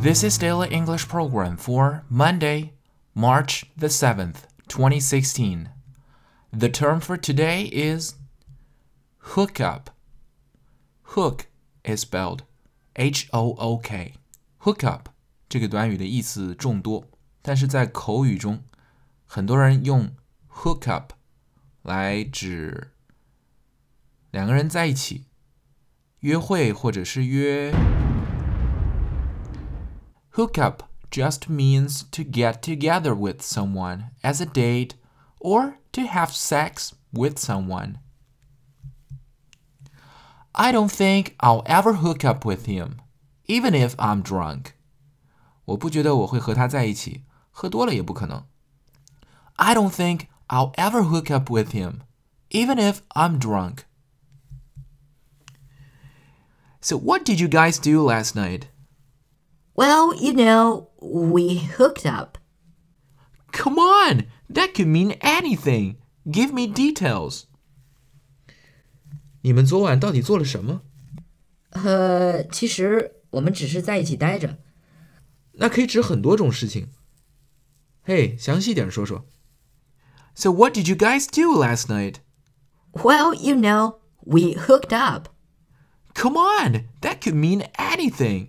This is Daily English Program for Monday, March the 7th, 2016. The term for today is hook up. Hook is spelled H O O K. Hook up 这个短语的意思众多，但是在口语中，很多人用 hook up 来指两个人在一起约会或者是约。 Hook up just means to get together with someone as a date or to have sex with someone. I don't think I'll ever hook up with him, even if I'm drunk. 我不觉得我会和他在一起，喝多了也不可能。I don't think I'll ever hook up with him, even if I'm drunk. So, what did you guys do last night? Well, you know, we hooked up. Come on, that could mean anything. Give me details. 你们昨晚到底做了什么？呃，其实我们只是在一起待着。那可以指很多种事情。嘿，详细点说说。So what did you guys do last night? Well, you know, we hooked up. Come on, that could mean anything.